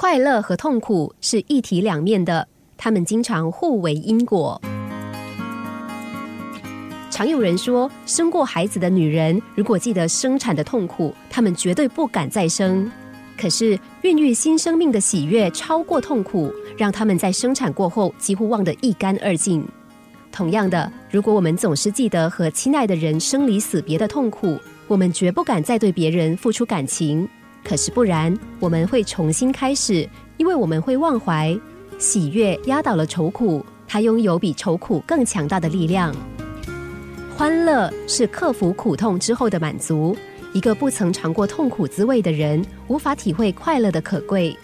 快乐和痛苦是一体两面的，他们经常互为因果。常有人说，生过孩子的女人如果记得生产的痛苦，她们绝对不敢再生。可是，孕育新生命的喜悦超过痛苦，让他们在生产过后几乎忘得一干二净。同样的，如果我们总是记得和亲爱的人生离死别的痛苦，我们绝不敢再对别人付出感情。可是不然，我们会重新开始，因为我们会忘怀喜悦压倒了愁苦，它拥有比愁苦更强大的力量。欢乐是克服苦痛之后的满足。一个不曾尝过痛苦滋味的人，无法体会快乐的可贵。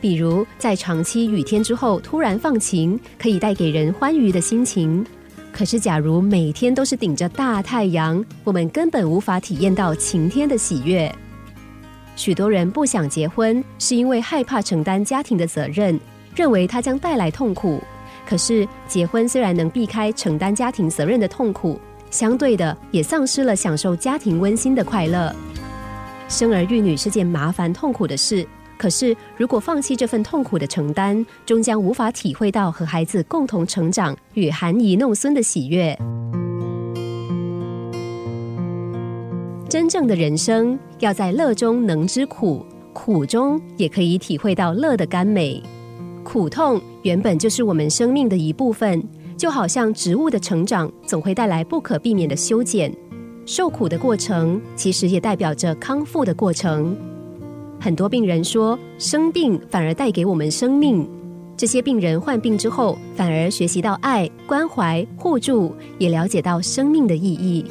比如，在长期雨天之后突然放晴，可以带给人欢愉的心情。可是，假如每天都是顶着大太阳，我们根本无法体验到晴天的喜悦。许多人不想结婚，是因为害怕承担家庭的责任，认为它将带来痛苦。可是，结婚虽然能避开承担家庭责任的痛苦。相对的，也丧失了享受家庭温馨的快乐。生儿育女是件麻烦痛苦的事，可是如果放弃这份痛苦的承担，终将无法体会到和孩子共同成长与含饴弄孙的喜悦。真正的人生，要在乐中能知苦，苦中也可以体会到乐的甘美。苦痛原本就是我们生命的一部分。就好像植物的成长总会带来不可避免的修剪，受苦的过程其实也代表着康复的过程。很多病人说，生病反而带给我们生命。这些病人患病之后，反而学习到爱、关怀、互助，也了解到生命的意义。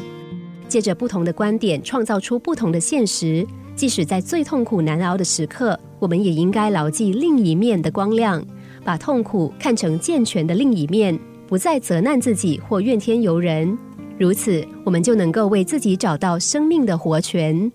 借着不同的观点，创造出不同的现实。即使在最痛苦难熬的时刻，我们也应该牢记另一面的光亮，把痛苦看成健全的另一面。不再责难自己或怨天尤人，如此我们就能够为自己找到生命的活泉。